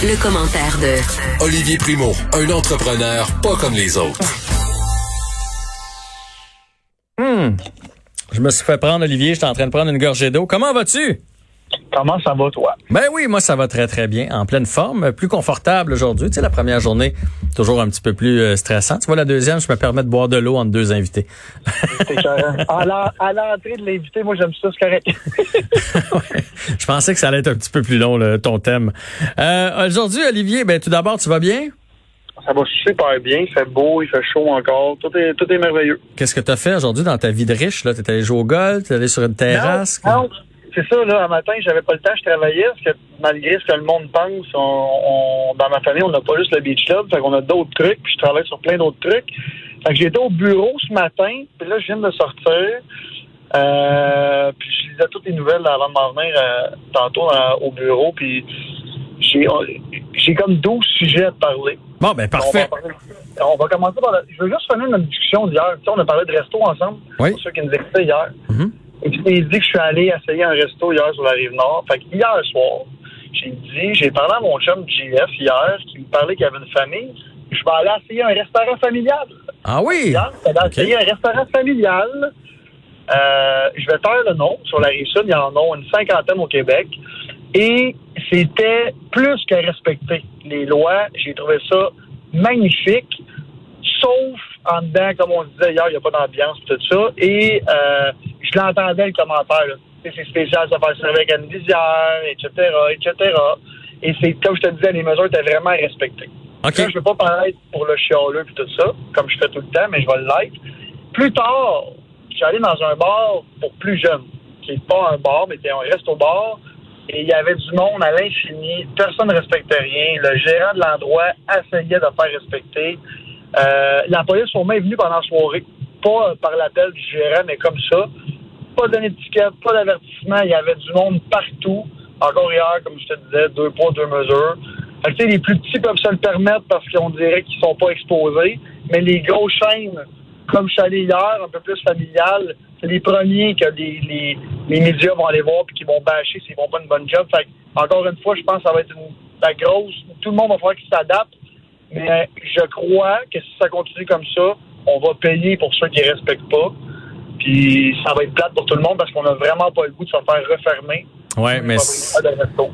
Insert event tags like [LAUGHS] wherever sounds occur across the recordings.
Le, commentaire de Olivier Primo, un entrepreneur pas comme les autres. Hmm. Je me suis fait prendre, Olivier, j'étais en train de prendre une gorgée d'eau. Comment vas-tu? Comment ça va, toi? Ben oui, moi, ça va très, très bien. En pleine forme, plus confortable aujourd'hui. Tu sais, la première journée, toujours un petit peu plus euh, stressant. Tu vois, la deuxième, je me permets de boire de l'eau entre deux invités. [LAUGHS] à l'entrée de l'invité, moi, j'aime ça, c'est correct. [LAUGHS] Je pensais que ça allait être un petit peu plus long, ton thème. Euh, aujourd'hui, Olivier, ben tout d'abord, tu vas bien? Ça va super bien. Il fait beau, il fait chaud encore. Tout est, tout est merveilleux. Qu'est-ce que tu as fait aujourd'hui dans ta vie de riche? Tu es allé jouer au golf? Tu es allé sur une terrasse? C'est ça, là, un matin, j'avais pas le temps, je travaillais, parce que malgré ce que le monde pense, on, dans ma famille, on n'a pas juste le beach club, fait qu'on a d'autres trucs, puis je travaille sur plein d'autres trucs. Fait que j'étais au bureau ce matin, puis là, je viens de sortir, euh, puis je lisais toutes les nouvelles avant de m'en venir euh, tantôt au bureau, puis j'ai, j'ai comme 12 sujets à parler. Bon, ben parfait. On va, commencer par... La, je veux juste finir notre discussion d'hier. Tu sais, on a parlé de resto ensemble, oui. pour ceux qui nous écoutaient hier. Mm-hmm. Et puis, il dit que je suis allé essayer un resto hier sur la rive nord. Fait hier soir, j'ai dit, j'ai parlé à mon chum JF hier, qui me parlait qu'il y avait une famille. Je vais aller essayer un restaurant familial. Ah oui? Hier, je vais un restaurant familial. Euh, je vais faire le nom. Sur la rive sud, il y en a une cinquantaine au Québec. Et c'était plus que respecter les lois. J'ai trouvé ça magnifique. Sauf en dedans, comme on disait hier, il n'y a pas d'ambiance, tout ça. Et euh, je l'entendais le commentaire. C'est spécial, ça faire servir avec une visière, etc., etc. Et c'est, comme je te disais, les mesures étaient vraiment respectées. Okay. Là, je ne veux pas paraître pour le chialeux et tout ça, comme je fais tout le temps, mais je vais l'être. Plus tard, je suis allé dans un bar pour plus jeunes, qui n'est pas un bar, mais c'était un resto-bar. Et il y avait du monde à l'infini. Personne ne respectait rien. Le gérant de l'endroit essayait de faire respecter. Euh, la police au moins est venue pendant la soirée. Pas par l'appel du gérant, mais comme ça. Pas d'étiquette, pas d'avertissement. Il y avait du monde partout. Encore hier, comme je te disais, deux poids, deux mesures. Que, les plus petits peuvent se le permettre parce qu'on dirait qu'ils sont pas exposés. Mais les grosses chaînes, comme je suis allé hier, un peu plus familiales, c'est les premiers que les, les, médias vont aller voir puis qui vont bâcher s'ils font pas une bonne job. Fait encore une fois, je pense que ça va être une, la grosse. Tout le monde va falloir qu'il s'adapte. Mais je crois que si ça continue comme ça, on va payer pour ceux qui ne respectent pas. Puis ça va être plate pour tout le monde parce qu'on n'a vraiment pas le goût de se faire refermer. Ouais, mais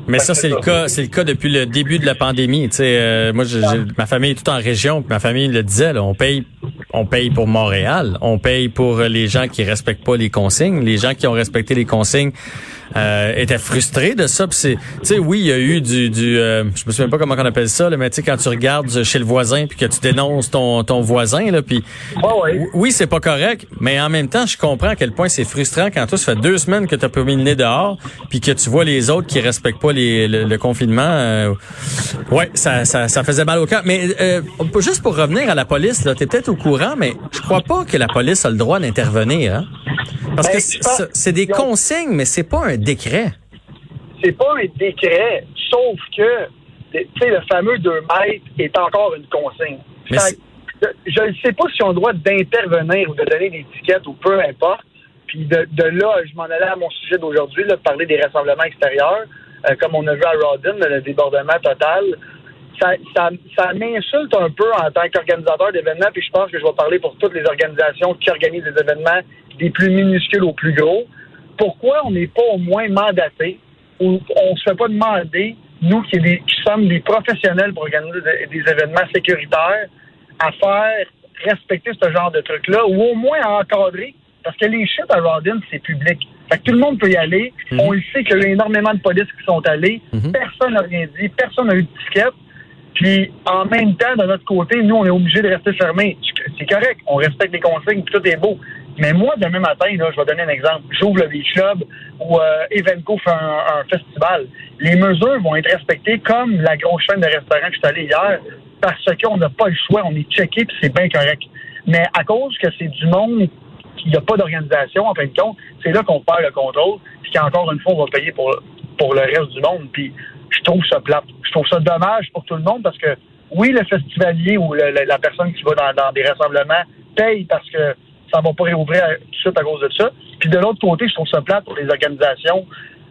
mais ça c'est le cas, c'est le cas depuis le début de la pandémie. Tu sais, euh, moi, j'ai, ma famille est toute en région, ma famille le disait, là, on paye, on paye pour Montréal, on paye pour les gens qui respectent pas les consignes, les gens qui ont respecté les consignes euh, étaient frustrés de ça. C'est, tu sais, oui, il y a eu du, du euh, je me souviens pas comment on appelle ça, là, mais tu sais quand tu regardes chez le voisin puis que tu dénonces ton ton voisin là, puis oui, c'est pas correct, mais en même temps, je comprends à quel point c'est frustrant quand toi ça fait deux semaines que tu as pas mis le nez dehors puis que tu vois les autres qui respectent pas les, le, confinement. Euh, ouais, ça, ça, ça faisait mal au cœur. Mais euh, juste pour revenir à la police, là, t'es peut-être au courant, mais je crois pas que la police a le droit d'intervenir. Hein? Parce que c'est des consignes, mais c'est pas un décret. C'est pas un décret, sauf que le fameux 2 mètres est encore une consigne. je ne sais pas si on a le droit d'intervenir ou de donner des étiquettes ou peu importe. Puis de, là, je m'en allais à mon sujet d'aujourd'hui, de parler des rassemblements extérieurs, euh, comme on a vu à Rodin, le débordement total. Ça, ça, ça m'insulte un peu en tant qu'organisateur d'événements, puis je pense que je vais parler pour toutes les organisations qui organisent des événements des plus minuscules aux plus gros. Pourquoi on n'est pas au moins mandaté ou on se fait pas demander, nous qui, sommes des professionnels pour organiser des, événements sécuritaires, à faire respecter ce genre de trucs-là ou au moins à encadrer? Parce que les chutes à Rodin, c'est public. Fait que tout le monde peut y aller. Mhm. On le sait qu'il y a énormément de polices qui sont allés. Mhm. Personne n'a rien dit. Personne n'a eu de ticket. Puis, en même temps, de notre côté, nous, on est obligés de rester fermés. C'est correct. On respecte les consignes, tout est beau. Mais moi, demain matin, là, je vais donner un exemple. J'ouvre le Beach Club ou euh, Evenco fait un, festival. Les mesures vont être respectées comme la grosse chaîne de restaurants que je suis allé hier parce qu'on n'a pas le choix. On est checké puis c'est bien correct. Mais à cause que c'est du monde qu'il n'y a pas d'organisation, en fin de compte, c'est là qu'on perd le contrôle. Puis qu'encore une fois, on va payer pour, pour le reste du monde. Puis je trouve ça plate. Je trouve ça dommage pour tout le monde parce que oui, le festivalier ou la personne qui va dans, des rassemblements paye parce que ça va pas réouvrir tout de suite à cause de ça. Puis de l'autre côté, je trouve ça plate pour les organisations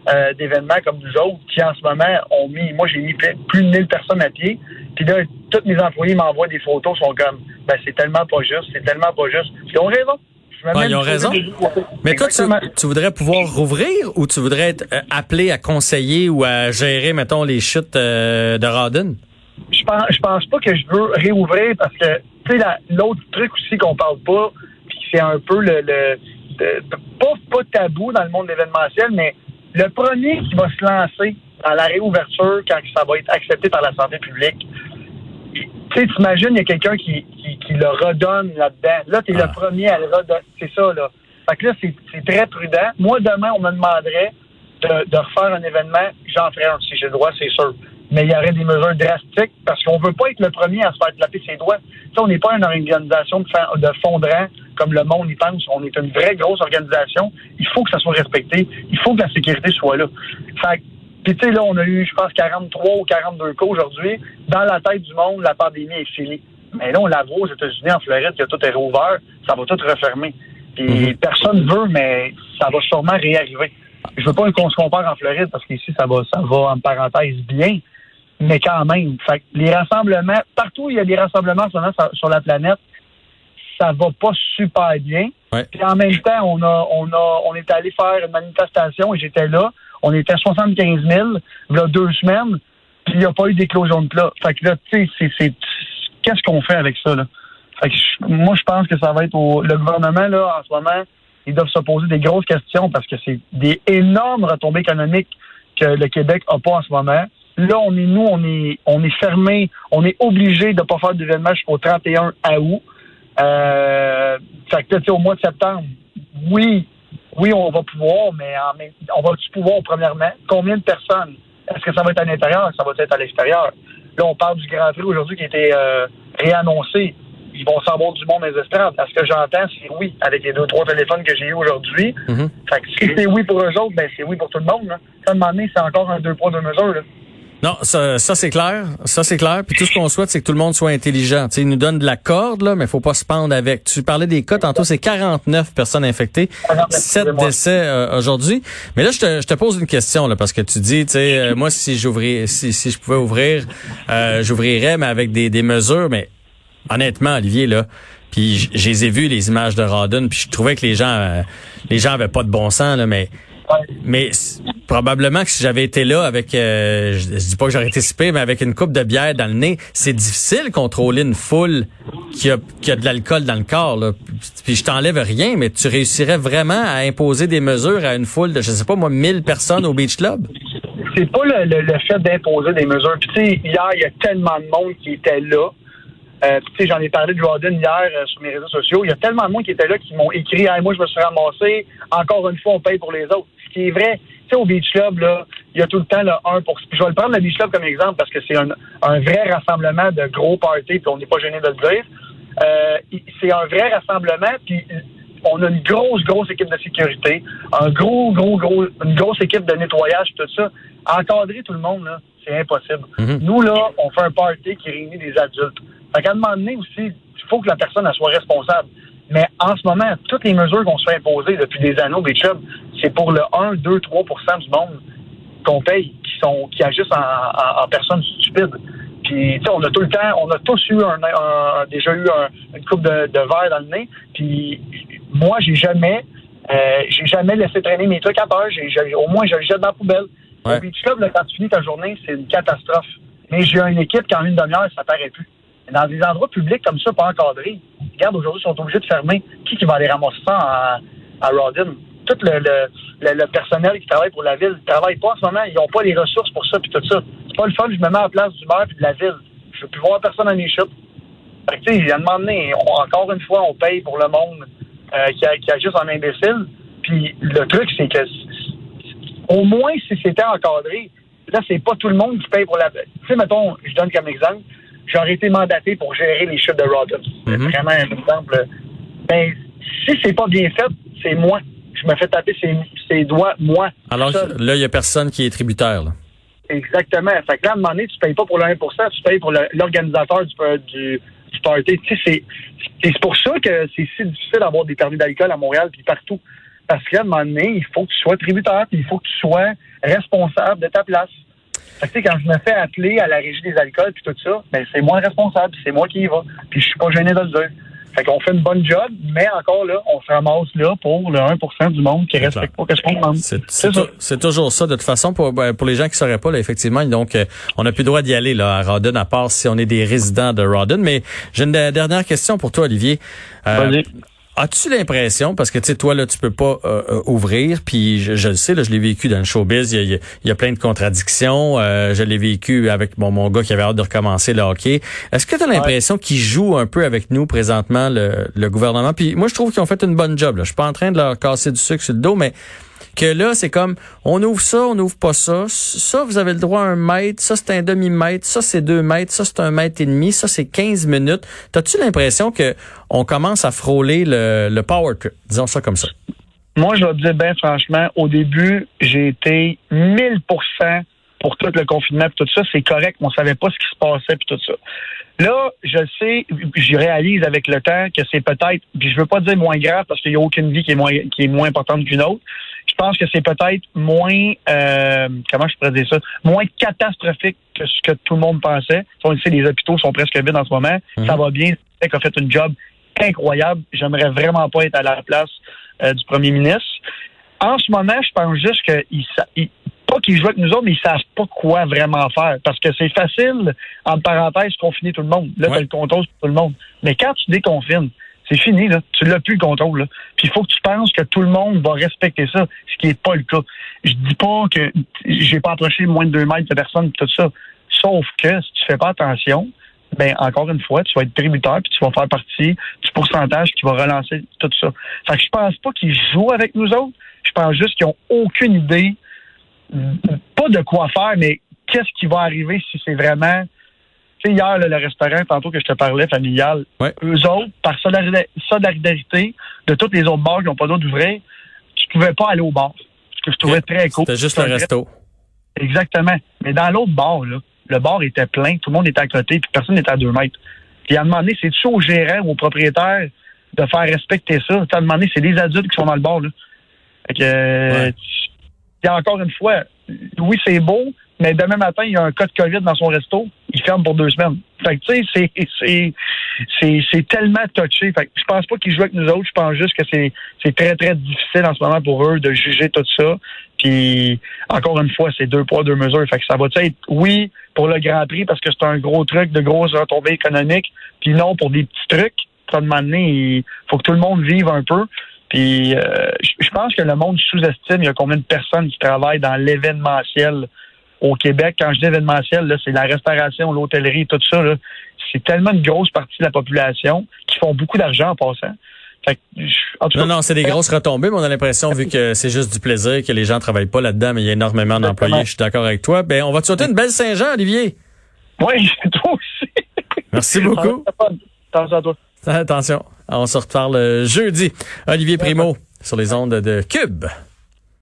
euh, d'événements comme nous autres, qui en ce moment ont mis, moi j'ai mis plus de 1000 personnes à pied, puis là, tous mes employés m'envoient des photos, sont comme, ben c'est tellement pas juste, c'est tellement pas juste. Ils ont raison. Ils ont raison. Mais toi, tu, voudrais pouvoir rouvrir ou tu voudrais être euh, appelé à conseiller ou à gérer, mettons, les chutes euh, de Rodden? Je pense, je pense pas que je veux réouvrir parce que, tu sais, l'autre truc aussi qu'on parle pas, puis c'est un peu le, le pas, pas tabou dans le monde événementiel, mais le premier qui va se lancer dans la réouverture quand ça va être accepté par la santé publique, tu sais, t'imagines, il y a quelqu'un qui, qui, le redonne là-dedans. Là, t'es es le ah. premier à le redonner. C'est ça, là. Fait que là, c'est très prudent. Moi, demain, on me demanderait de, de refaire un événement. J'en ferai un si j'ai le droit, c'est sûr mais il y aurait des mesures drastiques parce qu'on veut pas être le premier à se faire taper ses doigts. on n'est pas une organisation de, de fondrant comme le monde y pense. On est une vraie grosse organisation. Il faut que ça soit respecté. Il faut que la sécurité soit là. Fait puis tu sais, là, on a eu, je pense, 43 ou 42 cas aujourd'hui. Dans la tête du monde, la pandémie est finie. Mais là, on la voit aux États-Unis, en Floride, que tout est rouvert. Ça va tout refermer. Puis mm-hmm. personne veut, mais ça va sûrement réarriver. Je veux pas qu'on se compare en Floride parce qu'ici, ça va, ça va, en parenthèse, bien mais quand même. Fait les rassemblements, partout où il y a des rassemblements sur la planète, ça va pas super bien. Puis en même temps, on a, on a, on est allé faire une manifestation et j'étais là. On était à 75 000, il y a deux semaines, puis il n'y a pas eu d'éclosion de plat. Fait que là, tu sais, c'est, qu'est-ce qu'on fait avec ça, là? Fait que moi, je pense que ça va être au, le gouvernement, là, en ce moment, ils doivent se poser des grosses questions parce que c'est des énormes retombées économiques que le Québec n'a pas en ce moment. Là, on est nous, on est on est fermé, on est obligé de pas faire d'événement jusqu'au 31 août. Euh, fait que au mois de septembre, oui, oui, on va pouvoir, mais on va-tu pouvoir premièrement? Combien de personnes? Est-ce que ça va être à l'intérieur? Ça va être à l'extérieur? Là, on parle du Grand Prix aujourd'hui qui a été euh, réannoncé. Ils vont savoir du monde des estrades. ce que j'entends, c'est oui, avec les deux, trois téléphones que j'ai eu aujourd'hui. Mm-hmm. Fait que si c'est oui pour eux autres, ben c'est oui pour tout le monde. Là. Ça, demander, c'est encore un deux poids, deux mesures. Là. Non, ça, ça c'est clair. Ça, c'est clair. Puis tout ce qu'on souhaite, c'est que tout le monde soit intelligent. sais, ils nous donnent de la corde, là, mais faut pas se pendre avec. Tu parlais des cas tantôt, c'est 49 personnes infectées, 7 décès euh, aujourd'hui. Mais là, je te, je te pose une question, là, parce que tu dis, tu sais, euh, moi, si j'ouvrais, si, si je pouvais ouvrir, euh, j'ouvrirais, mais avec des, des mesures. Mais honnêtement, Olivier, là, puis je les ai vus, les images de Rodden, puis je trouvais que les gens, les gens avaient pas de bon sens, là, mais mais probablement que si j'avais été là avec, euh, je, dis pas que j'aurais été sipé, mais avec une coupe de bière dans le nez, c'est difficile de contrôler une foule qui a, qui a de l'alcool dans le corps. Là. Puis je t'enlève rien, mais tu réussirais vraiment à imposer des mesures à une foule de, je sais pas moi, 1000 personnes au Beach Club? C'est pas le, le, fait d'imposer des mesures. Puis tu sais, hier, il y a tellement de monde qui était là. Euh, tu sais, j'en ai parlé de Jordan hier euh, sur mes réseaux sociaux. Il y a tellement de monde qui était là qui m'ont écrit hey, moi je me suis ramassé, encore une fois, on paye pour les autres ce qui est vrai, tu sais, au Beach Club, là, il y a tout le temps le 1 pour. Je vais le prendre le Beach Club comme exemple parce que c'est un, un, vrai rassemblement de gros parties, puis on n'est pas gêné de le dire. Euh, c'est un vrai rassemblement, puis on a une grosse, grosse équipe de sécurité, un gros, gros, gros, une grosse équipe de nettoyage, tout ça. Encadrer tout le monde, là, c'est impossible. Mm-hmm. Nous, là, on fait un party qui réunit des adultes. Fait qu'à un moment donné aussi, il faut que la personne elle soit responsable. Mais en ce moment, toutes les mesures qu'on se fait imposer depuis des anneaux, des chubs, c'est pour le 1, 2, 3% du monde qu'on paye, qui sont qui agissent en, en, personnes stupides. Puis, on a tout le temps, on a tous eu un, déjà eu une coupe de, de verre dans le nez. Puis, moi, j'ai jamais, euh, j'ai jamais laissé traîner mes trucs à peur. J'ai, au moins, je le jette dans la poubelle. Au Beach Club, là, quand tu finis ta journée, c'est une catastrophe. Mais j'ai une équipe qui, en une demi-heure, ça paraît plus. Dans des endroits publics comme ça, pas encadrés, regarde, aujourd'hui, ils sont obligés de fermer. Qui qui va aller ramasser ça à, à Rodin? Tout le, le, personnel qui travaille pour la ville ne travaille pas en ce moment. Ils n'ont pas les ressources pour ça puis tout ça. C'est pas le fun. Je me mets à la place du maire puis de la ville. Je veux plus voir personne dans les chutes. Fait que, tu sais, un moment donné, encore une fois, on paye pour le monde euh, qui, a, qui agisse en imbécile. Puis le truc, c'est que au moins si c'était encadré, là, c'est pas tout le monde qui paye pour la. Tu sais, mettons, je donne comme exemple, j'aurais été mandaté pour gérer les chutes de Rodden. C'est mhm. vraiment un exemple. Ben, si c'est pas bien fait, c'est moi. Je me fais taper ses, doigts, moi. Alors là, il y a personne qui est tributaire. Exactement. Fait que là, à un moment donné, tu payes pas pour le 1% tu payes pour l'organisateur du, du, du party. Tu sais, c'est pour ça que c'est si difficile d'avoir des permis d'alcool à Montréal puis partout. Parce qu'à un moment donné, il faut que tu sois tributaire, puis il faut que tu sois responsable de ta place. Fait que, quand je me fais appeler à la régie des alcools puis tout ça, ben, c'est moi le responsable, c'est moi qui y va. Puis je suis pas gêné de le dire. Fait qu'on fait une bonne job, mais encore là, on se ramasse là pour le 1% du monde qui respecte pas ce qu'on demande. C'est toujours ça. De toute façon, pour, ben, pour les gens qui ne sauraient pas, là, effectivement, donc euh, on n'a plus le droit d'y aller là, à Rawdon, à part si on est des résidents de Rawdon. Mais j'ai une dernière question pour toi, Olivier. Euh, As-tu l'impression, parce que tu sais, toi, là, tu peux pas euh, euh, ouvrir, puis je, le sais, là, je l'ai vécu dans le showbiz, il y a, il y a plein de contradictions. Euh, je l'ai vécu avec mon, mon gars qui avait hâte de recommencer le hockey. Est-ce que tu as l'impression qu'ils jouent un peu avec nous présentement, le, le gouvernement? Puis moi, je trouve qu'ils ont fait une bonne job. Là. Je suis pas en train de leur casser du sucre sur le dos, mais que là, c'est comme, on ouvre ça, on ouvre pas ça. Ça, vous avez le droit à un mètre. Ça, c'est un demi-mètre. Ça, c'est deux mètres. Ça, c'est un mètre et demi. Ça, c'est 15 minutes. T'as-tu l'impression que on commence à frôler le, le power trip? Disons ça comme ça. Moi, je vais te dire, ben franchement, au début, j'ai été 1000% pour tout le confinement et tout ça, c'est correct. On savait pas ce qui se passait puis tout ça. Là, je sais, je réalise avec le temps que c'est peut-être, puis je veux pas dire moins grave parce qu'il y a aucune vie qui est moins qui est moins importante qu'une autre. Je pense que c'est peut-être moins, euh, comment je pourrais dire ça, moins catastrophique que ce que tout le monde pensait. On sait, les hôpitaux sont presque vides en ce moment. Mhm. Ça va bien. C'est a fait une job incroyable. J'aimerais vraiment pas être à la place euh, du premier ministre. En ce moment, je pense juste qu'il pas qu'ils jouent avec nous autres, mais ils savent pas quoi vraiment faire. Parce que c'est facile, en parenthèse, confiner tout le monde. Là, tu le contrôle sur tout le monde. Mais quand tu déconfines, c'est fini, là. Tu l'as plus le contrôle, là. Puis il faut que tu penses que tout le monde va respecter ça, ce qui n'est pas le cas. Je dis pas que j'ai pas approché moins de deux mètres de personne, tout ça. Sauf que si tu fais pas attention, ben encore une fois, tu vas être tributaire puis tu vas faire partie du pourcentage qui va relancer tout ça. Fait que je pense pas qu'ils jouent avec nous autres. Je pense juste qu'ils ont aucune idée pas de quoi faire, mais qu'est-ce qui va arriver si c'est vraiment. Tu sais, hier, le restaurant, tantôt que je te parlais, familial, eux autres, par solidarité de toutes les autres bars qui n'ont pas d'autre d'ouvrir, tu pouvais pas aller au bar. Ce que je trouvais très cool. C'était juste le resto. Exactement. Mais dans l'autre bar, là, le bar était plein, tout le monde était à côté, puis personne n'était à deux mètres. Puis à un moment donné, c'est-tu au gérant ou au propriétaire de faire respecter ça? À un moment donné, c'est des adultes qui sont dans le bar, là. Fait que, puis encore une fois, oui, c'est beau, mais demain matin, il y a un cas de COVID dans son resto, il ferme pour deux semaines. Fait que, tu sais, c'est, c'est, c'est, tellement touché. Fait que je pense pas qu'ils jouent avec nous autres. Je pense juste que c'est, c'est très, très difficile en ce moment pour eux de juger tout ça. Puis, encore une fois, c'est deux poids, deux mesures. Fait que ça va être, oui, pour le Grand Prix, parce que c'est un gros truc de grosses retombées économiques, puis non pour des petits trucs. Moment donné, il faut que tout le monde vive un peu. Puis euh, je pense que le monde sous-estime il y a combien de personnes qui travaillent dans l'événementiel au Québec. Quand je dis événementiel, c'est la restauration, l'hôtellerie, tout ça. C'est tellement une grosse partie de la population qui font beaucoup d'argent en passant. non, non, c'est des grosses retombées, mais on a l'impression, vu que c'est juste du plaisir, que les gens travaillent pas là-dedans, mais il y a énormément d'employés. Je suis d'accord avec toi. Ben, on va te souhaiter une belle Saint-Jean, Olivier. Oui, [LAUGHS] toi aussi. Merci beaucoup. Attention à toi. Attention. On se reparle jeudi. Olivier Primo sur les ondes de Cube.